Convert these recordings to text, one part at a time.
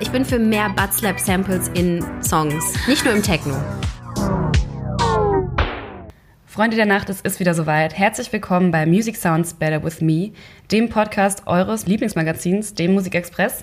Ich bin für mehr Buttslap Samples in Songs, nicht nur im Techno. Freunde der Nacht, es ist wieder soweit. Herzlich willkommen bei Music Sounds Better With Me, dem Podcast eures Lieblingsmagazins, dem Musikexpress.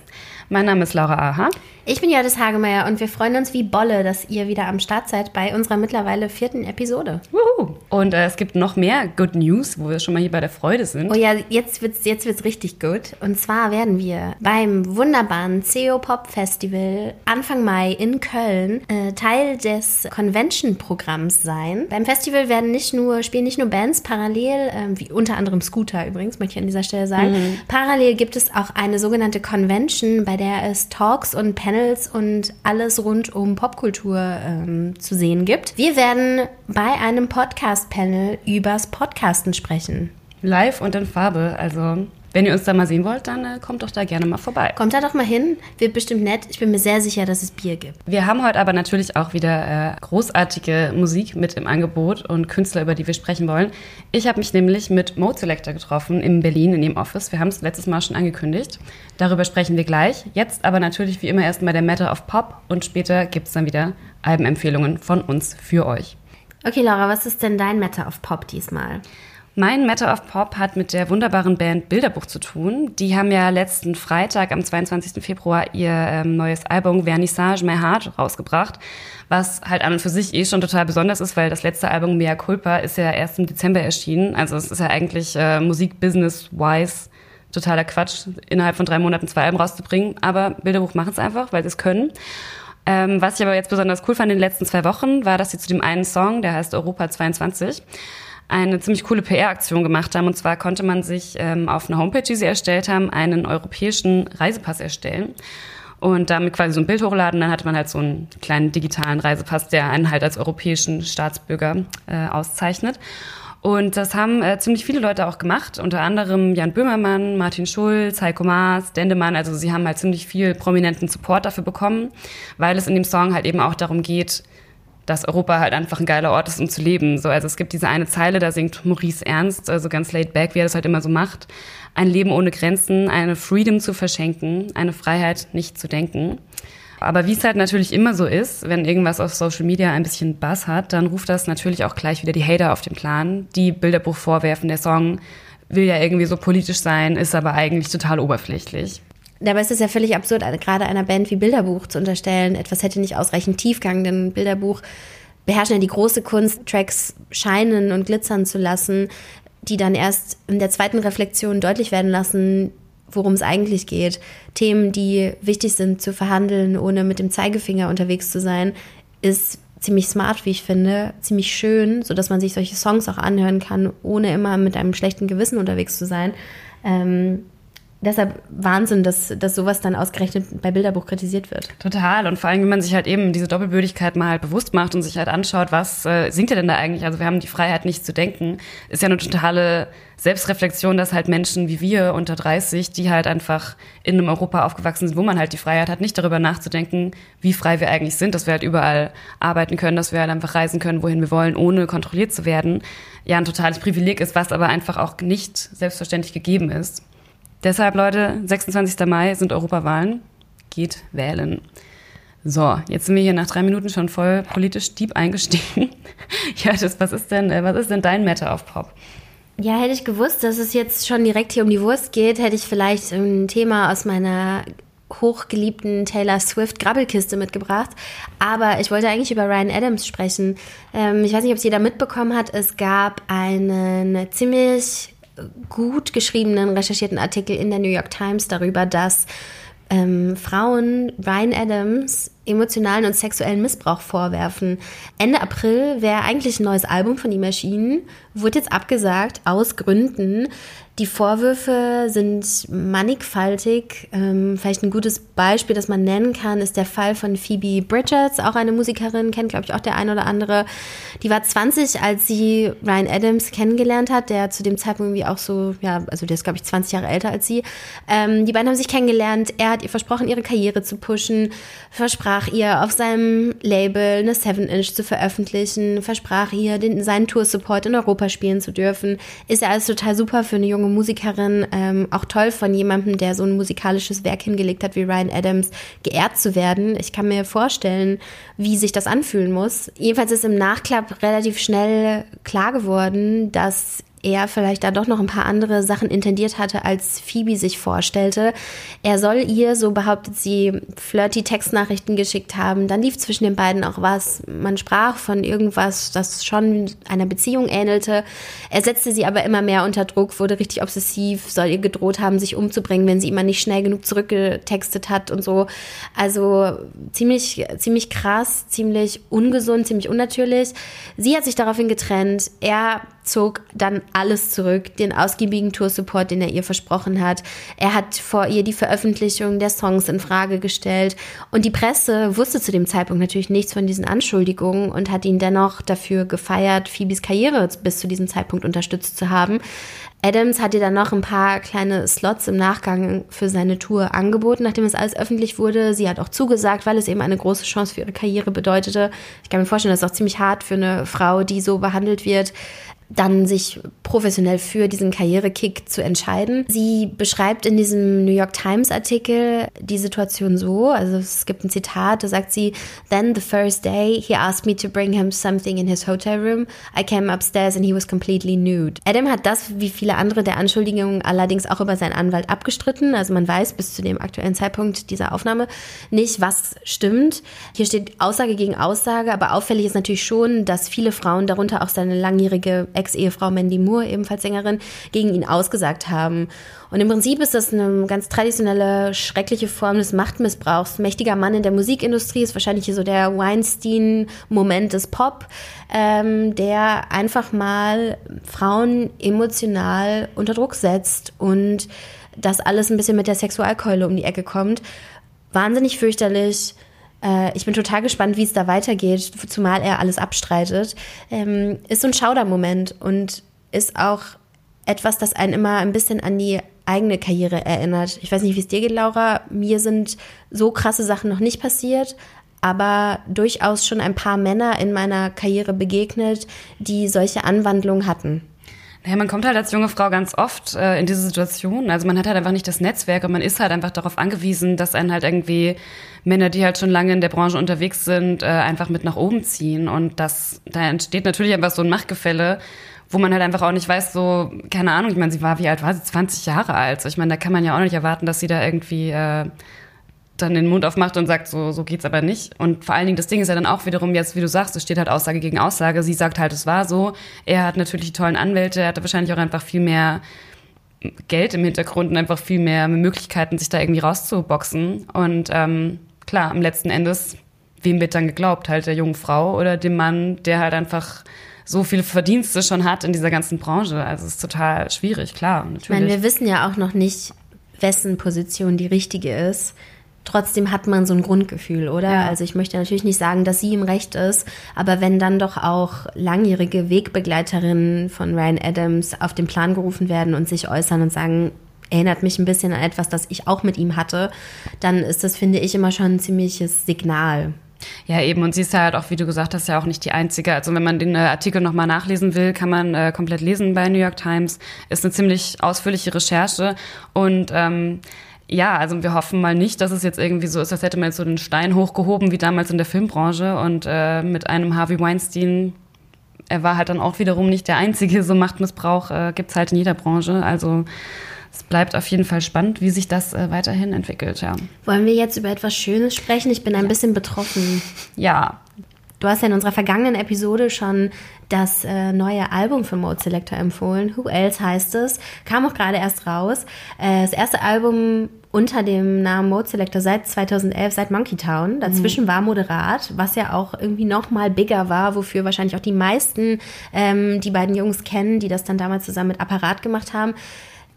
Mein Name ist Laura Aha. Ich bin Jadis Hagemeyer und wir freuen uns wie Bolle, dass ihr wieder am Start seid bei unserer mittlerweile vierten Episode. Wuhu. Und äh, es gibt noch mehr Good News, wo wir schon mal hier bei der Freude sind. Oh ja, jetzt wird's, jetzt wird's richtig gut. Und zwar werden wir beim wunderbaren CEO Pop Festival Anfang Mai in Köln äh, Teil des Convention-Programms sein. Beim Festival werden nicht nur, spielen nicht nur Bands parallel, äh, wie unter anderem Scooter übrigens, möchte ich an dieser Stelle sagen. Mhm. Parallel gibt es auch eine sogenannte Convention, bei der es Talks und Panels Panels und alles rund um Popkultur ähm, zu sehen gibt. Wir werden bei einem Podcast-Panel übers Podcasten sprechen. Live und in Farbe, also wenn ihr uns da mal sehen wollt, dann äh, kommt doch da gerne mal vorbei. Kommt da doch mal hin, wird bestimmt nett. Ich bin mir sehr sicher, dass es Bier gibt. Wir haben heute aber natürlich auch wieder äh, großartige Musik mit im Angebot und Künstler, über die wir sprechen wollen. Ich habe mich nämlich mit Mode Selector getroffen in Berlin in dem Office. Wir haben es letztes Mal schon angekündigt. Darüber sprechen wir gleich. Jetzt aber natürlich wie immer erst mal der Matter of Pop und später gibt es dann wieder Albenempfehlungen von uns für euch. Okay, Laura, was ist denn dein Matter of Pop diesmal? Mein Matter of Pop hat mit der wunderbaren Band Bilderbuch zu tun. Die haben ja letzten Freitag am 22. Februar ihr ähm, neues Album Vernissage My Heart rausgebracht, was halt an und für sich eh schon total besonders ist, weil das letzte Album Mea Culpa ist ja erst im Dezember erschienen. Also es ist ja eigentlich äh, Musik-Business-wise totaler Quatsch, innerhalb von drei Monaten zwei Alben rauszubringen. Aber Bilderbuch machen es einfach, weil sie es können. Ähm, was ich aber jetzt besonders cool fand in den letzten zwei Wochen, war, dass sie zu dem einen Song, der heißt Europa 22, eine ziemlich coole PR-Aktion gemacht haben. Und zwar konnte man sich ähm, auf einer Homepage, die sie erstellt haben, einen europäischen Reisepass erstellen und damit quasi so ein Bild hochladen. Dann hatte man halt so einen kleinen digitalen Reisepass, der einen halt als europäischen Staatsbürger äh, auszeichnet. Und das haben äh, ziemlich viele Leute auch gemacht, unter anderem Jan Böhmermann, Martin Schulz, Heiko Maas, Dendemann. Also sie haben halt ziemlich viel prominenten Support dafür bekommen, weil es in dem Song halt eben auch darum geht, dass Europa halt einfach ein geiler Ort ist, um zu leben. So, also es gibt diese eine Zeile, da singt Maurice Ernst, also ganz laid back, wie er das halt immer so macht. Ein Leben ohne Grenzen, eine Freedom zu verschenken, eine Freiheit nicht zu denken. Aber wie es halt natürlich immer so ist, wenn irgendwas auf Social Media ein bisschen Bass hat, dann ruft das natürlich auch gleich wieder die Hater auf den Plan, die Bilderbuch vorwerfen, der Song will ja irgendwie so politisch sein, ist aber eigentlich total oberflächlich. Dabei ist es ja völlig absurd, gerade einer Band wie Bilderbuch zu unterstellen, etwas hätte nicht ausreichend Tiefgang, denn Bilderbuch beherrschen ja die große Kunst, Tracks scheinen und glitzern zu lassen, die dann erst in der zweiten Reflexion deutlich werden lassen, worum es eigentlich geht. Themen, die wichtig sind zu verhandeln, ohne mit dem Zeigefinger unterwegs zu sein, ist ziemlich smart, wie ich finde, ziemlich schön, sodass man sich solche Songs auch anhören kann, ohne immer mit einem schlechten Gewissen unterwegs zu sein. Ähm, deshalb Wahnsinn, dass, dass sowas dann ausgerechnet bei Bilderbuch kritisiert wird. Total. Und vor allem, wenn man sich halt eben diese Doppelbödigkeit mal halt bewusst macht und sich halt anschaut, was äh, singt er denn da eigentlich? Also wir haben die Freiheit, nicht zu denken. Ist ja eine totale Selbstreflexion, dass halt Menschen wie wir unter 30, die halt einfach in einem Europa aufgewachsen sind, wo man halt die Freiheit hat, nicht darüber nachzudenken, wie frei wir eigentlich sind, dass wir halt überall arbeiten können, dass wir halt einfach reisen können, wohin wir wollen, ohne kontrolliert zu werden. Ja, ein totales Privileg ist, was aber einfach auch nicht selbstverständlich gegeben ist. Deshalb, Leute, 26. Mai sind Europawahlen. Geht wählen. So, jetzt sind wir hier nach drei Minuten schon voll politisch deep eingestiegen. ja, das, was ist denn, äh, was ist denn dein Matter of Pop? Ja, hätte ich gewusst, dass es jetzt schon direkt hier um die Wurst geht, hätte ich vielleicht ein Thema aus meiner hochgeliebten Taylor Swift Grabbelkiste mitgebracht. Aber ich wollte eigentlich über Ryan Adams sprechen. Ähm, ich weiß nicht, ob es jeder mitbekommen hat. Es gab einen ziemlich gut geschriebenen, recherchierten Artikel in der New York Times darüber, dass ähm, Frauen Ryan Adams emotionalen und sexuellen Missbrauch vorwerfen. Ende April wäre eigentlich ein neues Album von ihm erschienen, wurde jetzt abgesagt aus Gründen, die Vorwürfe sind mannigfaltig. Ähm, vielleicht ein gutes Beispiel, das man nennen kann, ist der Fall von Phoebe Bridges, auch eine Musikerin, kennt, glaube ich, auch der ein oder andere. Die war 20, als sie Ryan Adams kennengelernt hat, der zu dem Zeitpunkt irgendwie auch so, ja, also der ist, glaube ich, 20 Jahre älter als sie. Ähm, die beiden haben sich kennengelernt. Er hat ihr versprochen, ihre Karriere zu pushen, versprach versprach ihr auf seinem Label eine 7-Inch zu veröffentlichen, versprach ihr den, seinen Tour-Support in Europa spielen zu dürfen. Ist ja alles total super für eine junge Musikerin, ähm, auch toll von jemandem, der so ein musikalisches Werk hingelegt hat wie Ryan Adams, geehrt zu werden. Ich kann mir vorstellen, wie sich das anfühlen muss. Jedenfalls ist im Nachklapp relativ schnell klar geworden, dass er vielleicht da doch noch ein paar andere Sachen intendiert hatte, als Phoebe sich vorstellte. Er soll ihr, so behauptet sie, flirty Textnachrichten geschickt haben. Dann lief zwischen den beiden auch was. Man sprach von irgendwas, das schon einer Beziehung ähnelte. Er setzte sie aber immer mehr unter Druck, wurde richtig obsessiv, soll ihr gedroht haben, sich umzubringen, wenn sie immer nicht schnell genug zurückgetextet hat und so. Also ziemlich, ziemlich krass, ziemlich ungesund, ziemlich unnatürlich. Sie hat sich daraufhin getrennt. Er zog dann alles zurück, den ausgiebigen Tour-Support, den er ihr versprochen hat. Er hat vor ihr die Veröffentlichung der Songs in Frage gestellt. Und die Presse wusste zu dem Zeitpunkt natürlich nichts von diesen Anschuldigungen und hat ihn dennoch dafür gefeiert, Phoebes Karriere bis zu diesem Zeitpunkt unterstützt zu haben. Adams hat ihr dann noch ein paar kleine Slots im Nachgang für seine Tour angeboten, nachdem es alles öffentlich wurde. Sie hat auch zugesagt, weil es eben eine große Chance für ihre Karriere bedeutete. Ich kann mir vorstellen, das ist auch ziemlich hart für eine Frau, die so behandelt wird dann sich professionell für diesen Karrierekick zu entscheiden. Sie beschreibt in diesem New York Times Artikel die Situation so, also es gibt ein Zitat, da sagt sie, Then the first day he asked me to bring him something in his hotel room. I came upstairs and he was completely nude. Adam hat das, wie viele andere der Anschuldigungen, allerdings auch über seinen Anwalt abgestritten. Also man weiß bis zu dem aktuellen Zeitpunkt dieser Aufnahme nicht, was stimmt. Hier steht Aussage gegen Aussage, aber auffällig ist natürlich schon, dass viele Frauen, darunter auch seine langjährige Ex-Ehefrau Mandy Moore, ebenfalls Sängerin, gegen ihn ausgesagt haben. Und im Prinzip ist das eine ganz traditionelle, schreckliche Form des Machtmissbrauchs. Mächtiger Mann in der Musikindustrie ist wahrscheinlich hier so der Weinstein-Moment des Pop, ähm, der einfach mal Frauen emotional unter Druck setzt und das alles ein bisschen mit der Sexualkeule um die Ecke kommt. Wahnsinnig fürchterlich. Äh, ich bin total gespannt, wie es da weitergeht, zumal er alles abstreitet. Ähm, ist so ein Schaudermoment und ist auch etwas, das einen immer ein bisschen an die eigene Karriere erinnert. Ich weiß nicht, wie es dir geht, Laura. Mir sind so krasse Sachen noch nicht passiert, aber durchaus schon ein paar Männer in meiner Karriere begegnet, die solche Anwandlungen hatten. Naja, man kommt halt als junge Frau ganz oft äh, in diese Situation. Also man hat halt einfach nicht das Netzwerk und man ist halt einfach darauf angewiesen, dass einen halt irgendwie Männer, die halt schon lange in der Branche unterwegs sind, äh, einfach mit nach oben ziehen. Und das, da entsteht natürlich einfach so ein Machtgefälle, wo man halt einfach auch nicht weiß, so, keine Ahnung, ich meine, sie war, wie alt war sie? 20 Jahre alt. So, ich meine, da kann man ja auch nicht erwarten, dass sie da irgendwie äh, dann den Mund aufmacht und sagt, so, so geht's aber nicht. Und vor allen Dingen, das Ding ist ja dann auch wiederum jetzt, wie du sagst, es steht halt Aussage gegen Aussage. Sie sagt halt, es war so. Er hat natürlich die tollen Anwälte, er hatte wahrscheinlich auch einfach viel mehr Geld im Hintergrund und einfach viel mehr Möglichkeiten, sich da irgendwie rauszuboxen. Und ähm, klar, am letzten Endes, wem wird dann geglaubt? Halt der jungen Frau oder dem Mann, der halt einfach so viele Verdienste schon hat in dieser ganzen Branche. Also es ist total schwierig, klar, natürlich. Ich meine, wir wissen ja auch noch nicht, wessen Position die richtige ist. Trotzdem hat man so ein Grundgefühl, oder? Ja. Also ich möchte natürlich nicht sagen, dass sie im Recht ist, aber wenn dann doch auch langjährige Wegbegleiterinnen von Ryan Adams auf den Plan gerufen werden und sich äußern und sagen, erinnert mich ein bisschen an etwas, das ich auch mit ihm hatte, dann ist das, finde ich, immer schon ein ziemliches Signal. Ja, eben. Und sie ist halt auch, wie du gesagt hast, ja auch nicht die Einzige. Also wenn man den äh, Artikel nochmal nachlesen will, kann man äh, komplett lesen bei New York Times. Ist eine ziemlich ausführliche Recherche. Und ähm, ja, also wir hoffen mal nicht, dass es jetzt irgendwie so ist, als hätte man jetzt so den Stein hochgehoben wie damals in der Filmbranche und äh, mit einem Harvey Weinstein, er war halt dann auch wiederum nicht der einzige, so Machtmissbrauch äh, gibt's halt in jeder Branche. Also es bleibt auf jeden Fall spannend, wie sich das äh, weiterhin entwickelt, ja. Wollen wir jetzt über etwas Schönes sprechen? Ich bin ein ja. bisschen betroffen. Ja. Du hast ja in unserer vergangenen Episode schon das äh, neue Album von Mode Selector empfohlen. Who Else heißt es. Kam auch gerade erst raus. Äh, das erste Album unter dem Namen Mode Selector seit 2011, seit Monkey Town. Dazwischen mhm. war Moderat, was ja auch irgendwie noch mal bigger war, wofür wahrscheinlich auch die meisten ähm, die beiden Jungs kennen, die das dann damals zusammen mit Apparat gemacht haben.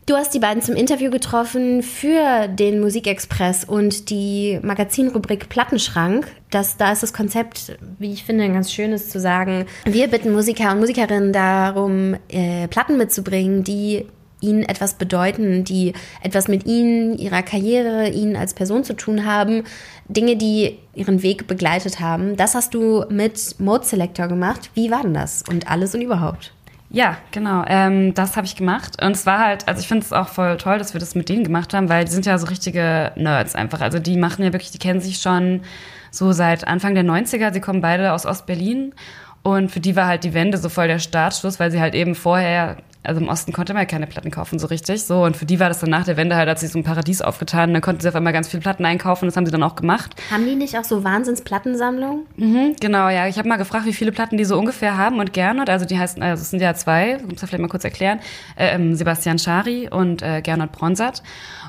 Du hast die beiden zum Interview getroffen für den Musikexpress und die Magazinrubrik Plattenschrank. Das, da ist das Konzept, wie ich finde, ein ganz schönes zu sagen. Wir bitten Musiker und Musikerinnen darum, äh, Platten mitzubringen, die ihnen etwas bedeuten, die etwas mit ihnen, ihrer Karriere, ihnen als Person zu tun haben, Dinge, die ihren Weg begleitet haben. Das hast du mit Mode Selector gemacht. Wie war denn das und alles und überhaupt? Ja, genau. Ähm, das habe ich gemacht. Und es war halt, also ich finde es auch voll toll, dass wir das mit denen gemacht haben, weil die sind ja so richtige Nerds einfach. Also die machen ja wirklich, die kennen sich schon so seit Anfang der 90er. Sie kommen beide aus Ostberlin. Und für die war halt die Wende so voll der Startschuss, weil sie halt eben vorher also im Osten konnte man ja keine Platten kaufen so richtig. So und für die war das dann nach der Wende halt, hat sich so ein Paradies aufgetan. Und dann konnten sie auf einmal ganz viele Platten einkaufen. Das haben sie dann auch gemacht. Haben die nicht auch so Wahnsinns-Plattensammlungen? Mhm, genau, ja. Ich habe mal gefragt, wie viele Platten die so ungefähr haben und Gernot. Also die heißen, also es sind ja zwei. Muss ja vielleicht mal kurz erklären. Äh, ähm, Sebastian Schari und äh, Gernot Bronsat.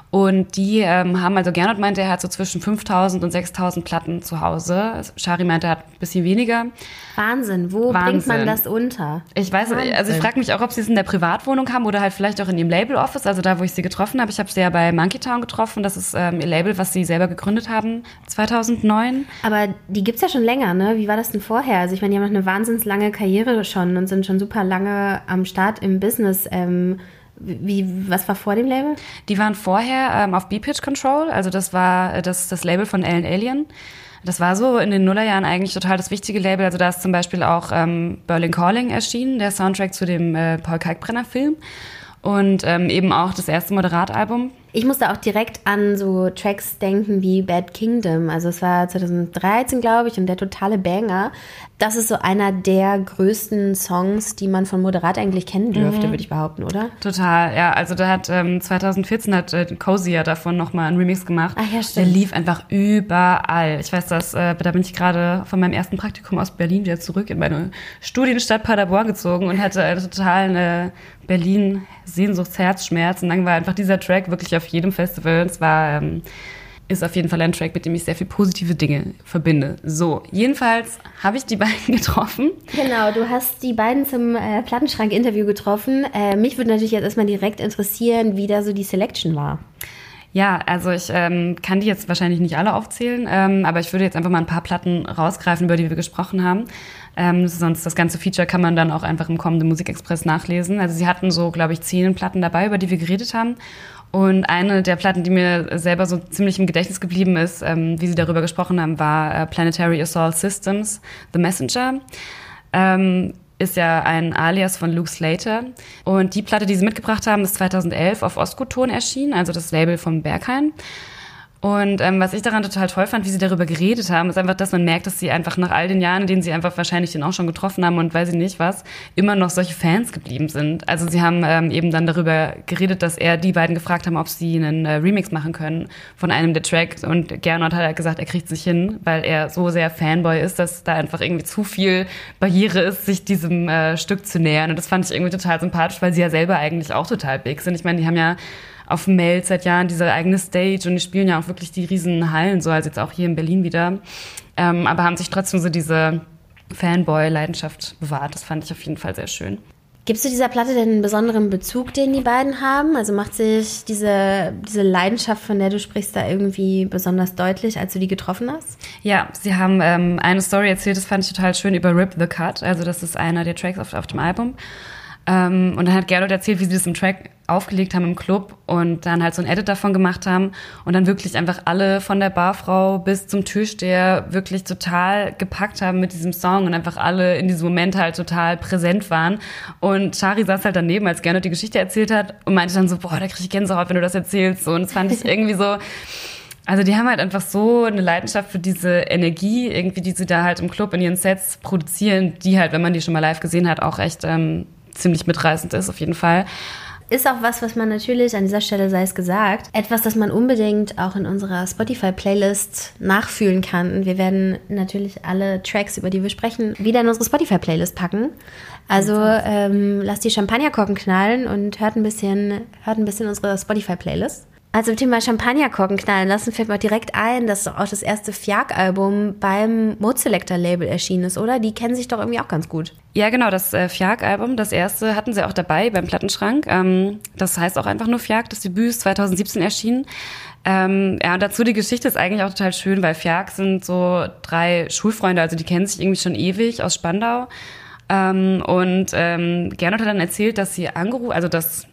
Und die ähm, haben, also Gernot meinte, er hat so zwischen 5000 und 6000 Platten zu Hause. Schari meinte, er hat ein bisschen weniger. Wahnsinn, wo Wahnsinn. bringt man das unter? Ich weiß, Wahnsinn. also ich frage mich auch, ob sie es in der Privatwohnung haben oder halt vielleicht auch in ihrem Label-Office, also da, wo ich sie getroffen habe. Ich habe sie ja bei Monkey Town getroffen. Das ist ähm, ihr Label, was sie selber gegründet haben, 2009. Aber die gibt's ja schon länger, ne? Wie war das denn vorher? Also ich meine, die haben noch eine wahnsinnig lange Karriere schon und sind schon super lange am Start im Business. Ähm, wie, was war vor dem Label? Die waren vorher ähm, auf B-Pitch Control, also das war äh, das, das Label von Ellen Alien. Das war so in den Nullerjahren eigentlich total das wichtige Label. Also da ist zum Beispiel auch ähm, Berlin Calling erschienen, der Soundtrack zu dem äh, Paul Kalkbrenner Film. Und ähm, eben auch das erste Moderatalbum ich musste auch direkt an so Tracks denken wie Bad Kingdom. Also es war 2013, glaube ich, und der totale Banger. Das ist so einer der größten Songs, die man von Moderat eigentlich kennen dürfte, mhm. würde ich behaupten, oder? Total, ja. Also da hat ähm, 2014 hat äh, Cozy ja davon nochmal einen Remix gemacht. Ach ja, stimmt. Der lief einfach überall. Ich weiß, dass äh, da bin ich gerade von meinem ersten Praktikum aus Berlin wieder zurück in meine Studienstadt Paderborn gezogen und hatte äh, total eine Berlin Sehnsuchtsherzschmerz. Und dann war einfach dieser Track wirklich auf jedem Festival. Es war, ähm, ist auf jeden Fall ein Track, mit dem ich sehr viele positive Dinge verbinde. So, jedenfalls habe ich die beiden getroffen. Genau, du hast die beiden zum äh, Plattenschrank-Interview getroffen. Äh, mich würde natürlich jetzt erstmal direkt interessieren, wie da so die Selection war. Ja, also ich ähm, kann die jetzt wahrscheinlich nicht alle aufzählen, ähm, aber ich würde jetzt einfach mal ein paar Platten rausgreifen, über die wir gesprochen haben. Ähm, sonst das ganze Feature kann man dann auch einfach im kommenden Musikexpress nachlesen. Also sie hatten so, glaube ich, zehn Platten dabei, über die wir geredet haben. Und eine der Platten, die mir selber so ziemlich im Gedächtnis geblieben ist, ähm, wie sie darüber gesprochen haben, war äh, Planetary Assault Systems, The Messenger. Ähm, ist ja ein Alias von Luke Slater. Und die Platte, die sie mitgebracht haben, ist 2011 auf Ostguton erschienen, also das Label von Berghain. Und ähm, was ich daran total toll fand, wie sie darüber geredet haben, ist einfach, dass man merkt, dass sie einfach nach all den Jahren, in denen sie einfach wahrscheinlich den auch schon getroffen haben und weiß ich nicht was, immer noch solche Fans geblieben sind. Also sie haben ähm, eben dann darüber geredet, dass er die beiden gefragt haben, ob sie einen äh, Remix machen können von einem der Tracks. Und Gernot hat gesagt, er kriegt es nicht hin, weil er so sehr Fanboy ist, dass da einfach irgendwie zu viel Barriere ist, sich diesem äh, Stück zu nähern. Und das fand ich irgendwie total sympathisch, weil sie ja selber eigentlich auch total big sind. Ich meine, die haben ja auf Mail seit Jahren diese eigene Stage und die spielen ja auch wirklich die riesen Hallen, so als jetzt auch hier in Berlin wieder. Ähm, aber haben sich trotzdem so diese Fanboy-Leidenschaft bewahrt. Das fand ich auf jeden Fall sehr schön. Gibst du dieser Platte denn einen besonderen Bezug, den die beiden haben? Also macht sich diese, diese Leidenschaft, von der du sprichst, da irgendwie besonders deutlich, als du die getroffen hast? Ja, sie haben ähm, eine Story erzählt, das fand ich total schön, über Rip the Cut. Also das ist einer der Tracks auf, auf dem Album. Ähm, und dann hat Gernot erzählt, wie sie das im Track aufgelegt haben im Club und dann halt so ein Edit davon gemacht haben und dann wirklich einfach alle von der Barfrau bis zum Türsteher wirklich total gepackt haben mit diesem Song und einfach alle in diesem Moment halt total präsent waren. Und Shari saß halt daneben, als Gernot die Geschichte erzählt hat und meinte dann so, boah, da krieg ich Gänsehaut, wenn du das erzählst. Und das fand ich irgendwie so, also die haben halt einfach so eine Leidenschaft für diese Energie, irgendwie, die sie da halt im Club in ihren Sets produzieren, die halt, wenn man die schon mal live gesehen hat, auch echt ähm, ziemlich mitreißend ist, auf jeden Fall ist auch was, was man natürlich an dieser Stelle sei es gesagt, etwas, das man unbedingt auch in unserer Spotify-Playlist nachfühlen kann. wir werden natürlich alle Tracks, über die wir sprechen, wieder in unsere Spotify-Playlist packen. Also ähm, lasst die Champagnerkorken knallen und hört ein bisschen, hört ein bisschen unsere Spotify-Playlist. Also Thema Champagnerkorken knallen lassen fällt mir direkt ein, dass auch das erste Fiak-Album beim Mode Selector Label erschienen ist, oder? Die kennen sich doch irgendwie auch ganz gut. Ja, genau, das äh, Fiak-Album, das erste, hatten sie auch dabei beim Plattenschrank. Ähm, das heißt auch einfach nur Fiak, das Debüt ist 2017 erschienen. Ähm, ja, und dazu die Geschichte ist eigentlich auch total schön, weil Fiak sind so drei Schulfreunde, also die kennen sich irgendwie schon ewig aus Spandau. Ähm, und ähm, Gernot hat dann erzählt, dass sie angerufen, also dass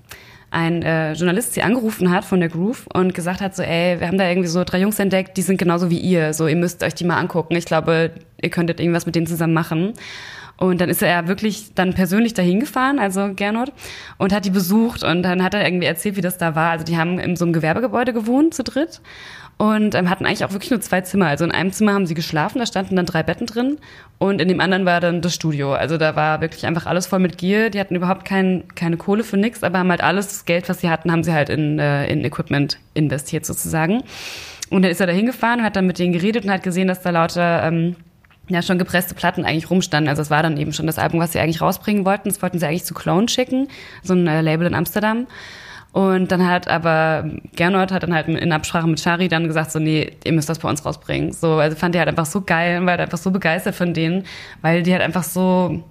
ein äh, Journalist sie angerufen hat von der Groove und gesagt hat so, ey, wir haben da irgendwie so drei Jungs entdeckt, die sind genauso wie ihr, so ihr müsst euch die mal angucken. Ich glaube, ihr könntet irgendwas mit denen zusammen machen. Und dann ist er wirklich dann persönlich dahin gefahren, also Gernot, und hat die besucht und dann hat er irgendwie erzählt, wie das da war. Also die haben in so einem Gewerbegebäude gewohnt zu dritt und ähm, hatten eigentlich auch wirklich nur zwei Zimmer. Also in einem Zimmer haben sie geschlafen, da standen dann drei Betten drin und in dem anderen war dann das Studio. Also da war wirklich einfach alles voll mit Gier. Die hatten überhaupt kein, keine Kohle für nichts, aber haben halt alles das Geld, was sie hatten, haben sie halt in, äh, in Equipment investiert sozusagen. Und dann ist er da hingefahren und hat dann mit denen geredet und hat gesehen, dass da lauter ähm, ja schon gepresste Platten eigentlich rumstanden. Also es war dann eben schon das Album, was sie eigentlich rausbringen wollten. Das wollten sie eigentlich zu Clone schicken, so ein äh, Label in Amsterdam. Und dann hat aber Gernot hat dann halt in Absprache mit Shari dann gesagt, so, nee, ihr müsst das bei uns rausbringen. So, also fand die halt einfach so geil und war halt einfach so begeistert von denen, weil die halt einfach so,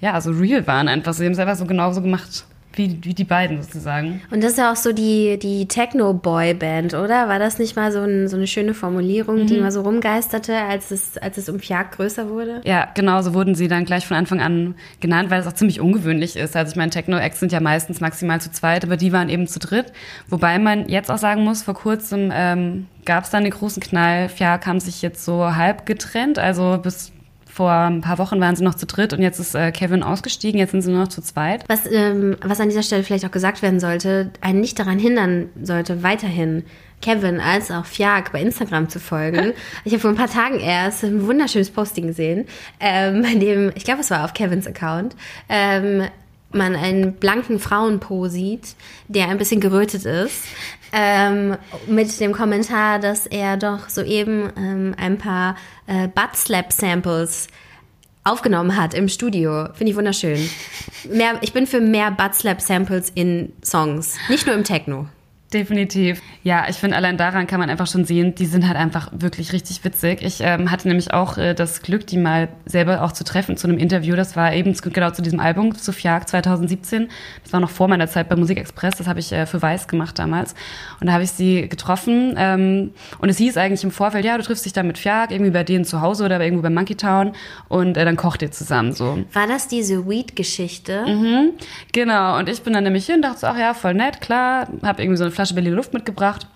ja, so real waren einfach. Sie haben es einfach so genauso gemacht wie, wie die beiden sozusagen. Und das ist ja auch so die, die Techno-Boy-Band, oder? War das nicht mal so, ein, so eine schöne Formulierung, mhm. die mal so rumgeisterte, als es, als es um Fjag größer wurde? Ja, genau, so wurden sie dann gleich von Anfang an genannt, weil es auch ziemlich ungewöhnlich ist. Also ich meine, Techno-Acts sind ja meistens maximal zu zweit, aber die waren eben zu dritt. Wobei man jetzt auch sagen muss, vor kurzem ähm, gab es dann den großen Knall. Fjag haben sich jetzt so halb getrennt, also bis vor ein paar Wochen waren sie noch zu dritt und jetzt ist äh, Kevin ausgestiegen, jetzt sind sie nur noch zu zweit. Was, ähm, was an dieser Stelle vielleicht auch gesagt werden sollte, einen nicht daran hindern sollte, weiterhin Kevin als auch Fjag bei Instagram zu folgen. Ich habe vor ein paar Tagen erst ein wunderschönes Posting gesehen, ähm, bei dem, ich glaube, es war auf Kevins Account, ähm, man einen blanken Frauenpo sieht, der ein bisschen gerötet ist, ähm, mit dem Kommentar, dass er doch soeben ähm, ein paar äh, Butt-Slap-Samples aufgenommen hat im Studio. Finde ich wunderschön. Mehr, ich bin für mehr Butt-Slap-Samples in Songs, nicht nur im Techno. Definitiv. Ja, ich finde, allein daran kann man einfach schon sehen, die sind halt einfach wirklich richtig witzig. Ich ähm, hatte nämlich auch äh, das Glück, die mal selber auch zu treffen zu einem Interview. Das war eben genau zu diesem Album, zu Fiag 2017. Das war noch vor meiner Zeit bei Musikexpress. Das habe ich äh, für Weiß gemacht damals. Und da habe ich sie getroffen. Ähm, und es hieß eigentlich im Vorfeld, ja, du triffst dich dann mit Fiag, irgendwie bei denen zu Hause oder irgendwo bei Monkey Town. Und äh, dann kocht ihr zusammen so. War das diese Weed-Geschichte? Mhm, genau. Und ich bin dann nämlich hier und dachte so, ach ja, voll nett, klar. Habe irgendwie so eine Flasche Flasche Berliner Luft mitgebracht.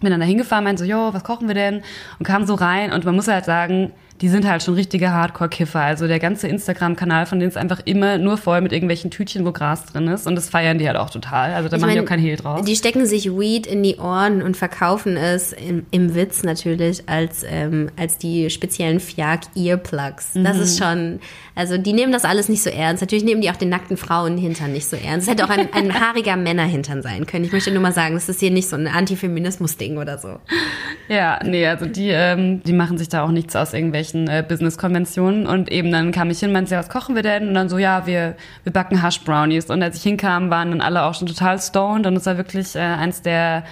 Bin dann da hingefahren, meinte so, jo, was kochen wir denn? Und kam so rein und man muss halt sagen, die sind halt schon richtige Hardcore-Kiffer. Also der ganze Instagram-Kanal von denen ist einfach immer nur voll mit irgendwelchen Tütchen, wo Gras drin ist. Und das feiern die halt auch total. Also da ich machen mein, die auch kein Hehl draus. Die stecken sich Weed in die Ohren und verkaufen es im, im Witz natürlich als, ähm, als die speziellen Fiak-Earplugs. Mhm. Das ist schon, also die nehmen das alles nicht so ernst. Natürlich nehmen die auch den nackten Frauenhintern nicht so ernst. Es hätte auch ein, ein haariger Männerhintern sein können. Ich möchte nur mal sagen, das ist hier nicht so ein Antifeminismus-Ding oder so. Ja, nee, also die, ähm, die machen sich da auch nichts aus irgendwelchen irgendwelchen äh, Business-Konventionen. Und eben dann kam ich hin, meinte, ja, was kochen wir denn? Und dann so, ja, wir, wir backen Hash-Brownies. Und als ich hinkam, waren dann alle auch schon total stoned. Und es war wirklich äh, eins der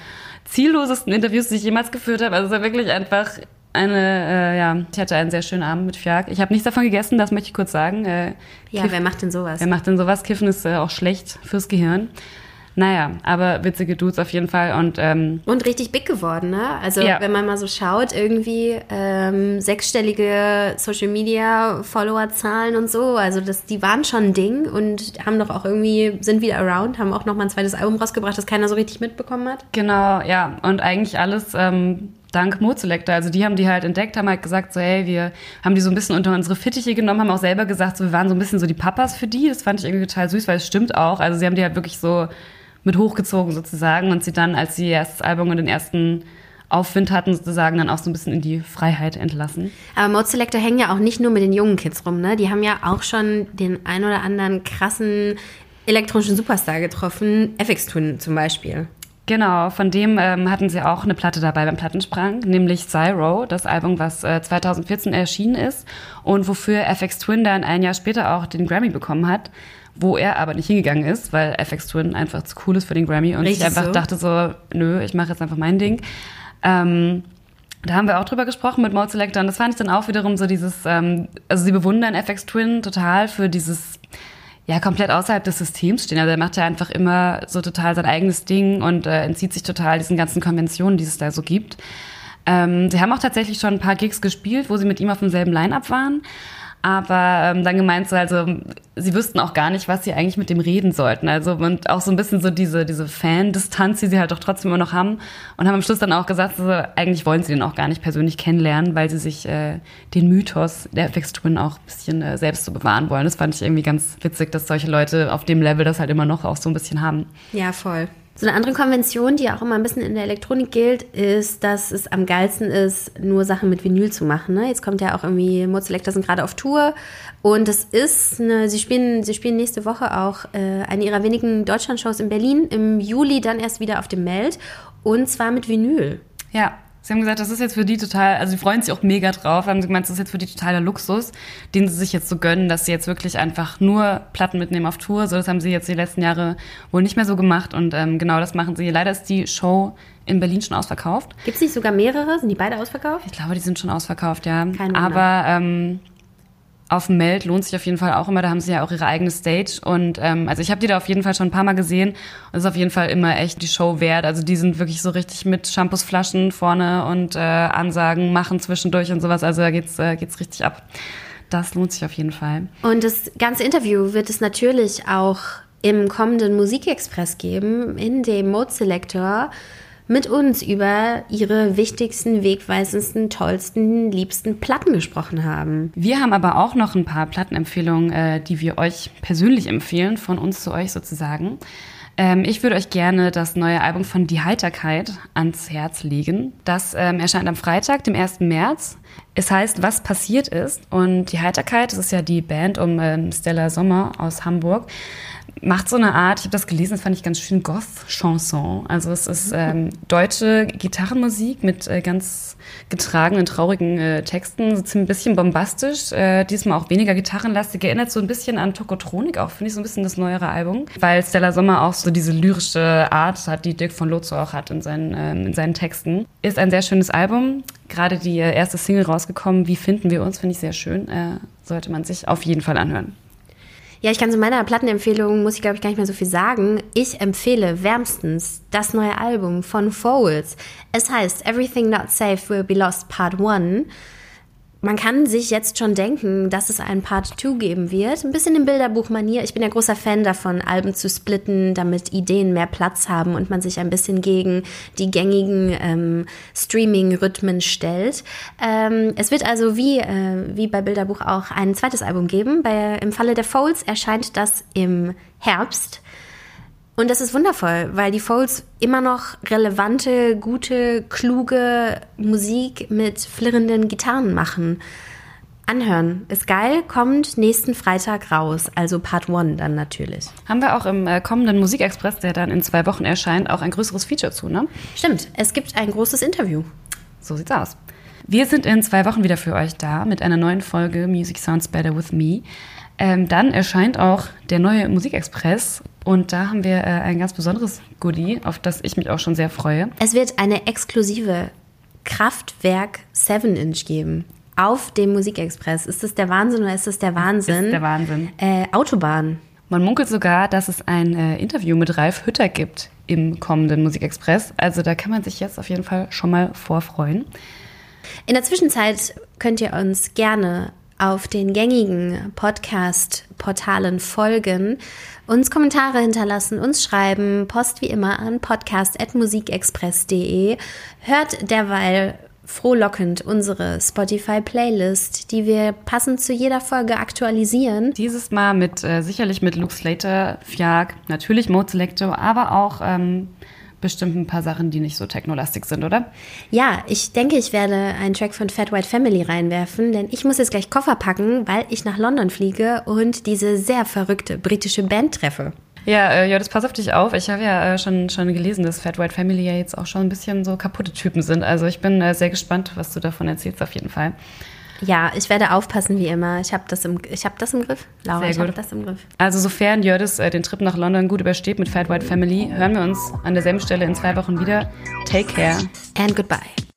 ziellosesten Interviews, die ich jemals geführt habe. Also es war wirklich einfach eine, äh, ja, ich hatte einen sehr schönen Abend mit Fiak. Ich habe nichts davon gegessen, das möchte ich kurz sagen. Äh, ja, Kiff, wer macht denn sowas? Wer macht denn sowas? Kiffen ist äh, auch schlecht fürs Gehirn. Naja, aber witzige Dudes auf jeden Fall. Und, ähm, und richtig big geworden, ne? Also ja. wenn man mal so schaut, irgendwie ähm, sechsstellige Social Media Follower-Zahlen und so. Also das, die waren schon ein Ding und haben doch auch irgendwie, sind wieder around, haben auch noch mal ein zweites Album rausgebracht, das keiner so richtig mitbekommen hat. Genau, ja. Und eigentlich alles. Ähm, dank Mozelektor. Also die haben die halt entdeckt, haben halt gesagt, so hey, wir haben die so ein bisschen unter unsere Fittiche genommen, haben auch selber gesagt, so wir waren so ein bisschen so die Papas für die. Das fand ich irgendwie total süß, weil es stimmt auch. Also sie haben die halt wirklich so mit hochgezogen sozusagen und sie dann, als sie ihr erstes Album und den ersten Aufwind hatten, sozusagen dann auch so ein bisschen in die Freiheit entlassen. Aber Mode Selector hängen ja auch nicht nur mit den jungen Kids rum, ne? Die haben ja auch schon den ein oder anderen krassen elektronischen Superstar getroffen, FX Twin zum Beispiel. Genau, von dem ähm, hatten sie auch eine Platte dabei beim Plattensprang, nämlich Zyro, das Album, was äh, 2014 erschienen ist und wofür FX Twin dann ein Jahr später auch den Grammy bekommen hat wo er aber nicht hingegangen ist, weil FX Twin einfach zu cool ist für den Grammy und Richtig ich einfach so. dachte so, nö, ich mache jetzt einfach mein Ding. Ähm, da haben wir auch drüber gesprochen mit Mode Selector und das fand ich dann auch wiederum so dieses, ähm, also sie bewundern FX Twin total für dieses ja, komplett außerhalb des Systems stehen. Also er macht ja einfach immer so total sein eigenes Ding und äh, entzieht sich total diesen ganzen Konventionen, die es da so gibt. Ähm, sie haben auch tatsächlich schon ein paar Gigs gespielt, wo sie mit ihm auf demselben Line-Up waren. Aber ähm, dann gemeint so, also sie wüssten auch gar nicht, was sie eigentlich mit dem reden sollten. Also und auch so ein bisschen so diese, diese Fan-Distanz, die sie halt doch trotzdem immer noch haben. Und haben am Schluss dann auch gesagt, also, eigentlich wollen sie den auch gar nicht persönlich kennenlernen, weil sie sich äh, den Mythos der FX Twin auch ein bisschen äh, selbst so bewahren wollen. Das fand ich irgendwie ganz witzig, dass solche Leute auf dem Level das halt immer noch auch so ein bisschen haben. Ja, voll. So eine andere Konvention, die auch immer ein bisschen in der Elektronik gilt, ist, dass es am geilsten ist, nur Sachen mit Vinyl zu machen. Ne? Jetzt kommt ja auch irgendwie, Selector sind gerade auf Tour und es ist, eine, sie, spielen, sie spielen nächste Woche auch äh, eine ihrer wenigen Deutschland-Shows in Berlin, im Juli dann erst wieder auf dem Meld und zwar mit Vinyl. Ja, Sie haben gesagt, das ist jetzt für die total, also sie freuen sich auch mega drauf, haben sie gemeint, das ist jetzt für die totaler Luxus, den sie sich jetzt so gönnen, dass sie jetzt wirklich einfach nur Platten mitnehmen auf Tour. So, das haben sie jetzt die letzten Jahre wohl nicht mehr so gemacht und ähm, genau das machen sie. Leider ist die Show in Berlin schon ausverkauft. Gibt es nicht sogar mehrere? Sind die beide ausverkauft? Ich glaube, die sind schon ausverkauft, ja. Kein Wunder. Aber ähm, auf dem Meld lohnt sich auf jeden Fall auch immer. Da haben sie ja auch ihre eigene Stage. Und ähm, also ich habe die da auf jeden Fall schon ein paar Mal gesehen. Und ist auf jeden Fall immer echt die Show wert. Also die sind wirklich so richtig mit Shampoosflaschen vorne und äh, Ansagen machen zwischendurch und sowas. Also da geht's, äh, geht's richtig ab. Das lohnt sich auf jeden Fall. Und das ganze Interview wird es natürlich auch im kommenden Musikexpress geben, in dem Mode Selector mit uns über ihre wichtigsten, wegweisendsten, tollsten, liebsten Platten gesprochen haben. Wir haben aber auch noch ein paar Plattenempfehlungen, äh, die wir euch persönlich empfehlen, von uns zu euch sozusagen. Ähm, ich würde euch gerne das neue Album von Die Heiterkeit ans Herz legen. Das ähm, erscheint am Freitag, dem 1. März. Es heißt, was passiert ist. Und Die Heiterkeit, das ist ja die Band um ähm, Stella Sommer aus Hamburg, macht so eine Art, ich habe das gelesen, das fand ich ganz schön, Goth-Chanson. Also es ist ähm, deutsche Gitarrenmusik mit äh, ganz getragenen, traurigen äh, Texten, so ein bisschen bombastisch, äh, diesmal auch weniger gitarrenlastig, erinnert so ein bisschen an Tokotronik auch, finde ich so ein bisschen das neuere Album, weil Stella Sommer auch so diese lyrische Art hat, die Dirk von Lozo auch hat in seinen, ähm, in seinen Texten. Ist ein sehr schönes Album, gerade die äh, erste Single rausgekommen, Wie finden wir uns, finde ich sehr schön, äh, sollte man sich auf jeden Fall anhören. Ja, ich kann zu meiner Plattenempfehlung, muss ich glaube ich gar nicht mehr so viel sagen. Ich empfehle wärmstens das neue Album von Forwards. Es heißt Everything Not Safe Will Be Lost Part 1 man kann sich jetzt schon denken, dass es einen Part 2 geben wird. Ein bisschen in Bilderbuchmanier. Ich bin ja großer Fan davon, Alben zu splitten, damit Ideen mehr Platz haben und man sich ein bisschen gegen die gängigen ähm, Streaming-Rhythmen stellt. Ähm, es wird also wie, äh, wie bei Bilderbuch auch ein zweites Album geben. Bei, Im Falle der Folds erscheint das im Herbst. Und das ist wundervoll, weil die Folds immer noch relevante, gute, kluge Musik mit flirrenden Gitarren machen. Anhören ist geil, kommt nächsten Freitag raus, also Part 1 dann natürlich. Haben wir auch im äh, kommenden Musikexpress, der dann in zwei Wochen erscheint, auch ein größeres Feature zu, ne? Stimmt, es gibt ein großes Interview. So sieht's aus. Wir sind in zwei Wochen wieder für euch da mit einer neuen Folge Music Sounds Better With Me. Ähm, dann erscheint auch der neue Musikexpress und da haben wir äh, ein ganz besonderes Goodie, auf das ich mich auch schon sehr freue. Es wird eine exklusive Kraftwerk 7-Inch geben. Auf dem Musikexpress. Ist das der Wahnsinn oder ist das der Wahnsinn? Das ist der Wahnsinn. Äh, Autobahn. Man munkelt sogar, dass es ein äh, Interview mit Ralf Hütter gibt im kommenden Musikexpress. Also da kann man sich jetzt auf jeden Fall schon mal vorfreuen. In der Zwischenzeit könnt ihr uns gerne auf den gängigen Podcast-Portalen folgen, uns Kommentare hinterlassen, uns schreiben, Post wie immer an podcast.musikexpress.de. Hört derweil frohlockend unsere Spotify-Playlist, die wir passend zu jeder Folge aktualisieren. Dieses Mal mit äh, sicherlich mit Luke Slater, Fiag, natürlich Mode Selector, aber auch ähm, bestimmt ein paar Sachen, die nicht so technolastig sind, oder? Ja, ich denke, ich werde einen Track von Fat White Family reinwerfen, denn ich muss jetzt gleich Koffer packen, weil ich nach London fliege und diese sehr verrückte britische Band treffe. Ja, äh, ja, das pass auf dich auf. Ich habe ja äh, schon, schon gelesen, dass Fat White Family ja jetzt auch schon ein bisschen so kaputte Typen sind. Also ich bin äh, sehr gespannt, was du davon erzählst, auf jeden Fall. Ja, ich werde aufpassen wie immer. Ich habe das, im, hab das im Griff. Laura, ich habe das im Griff. Also sofern Jördis äh, den Trip nach London gut übersteht mit Fat White Family, hören wir uns an derselben Stelle in zwei Wochen wieder. Take care. And goodbye.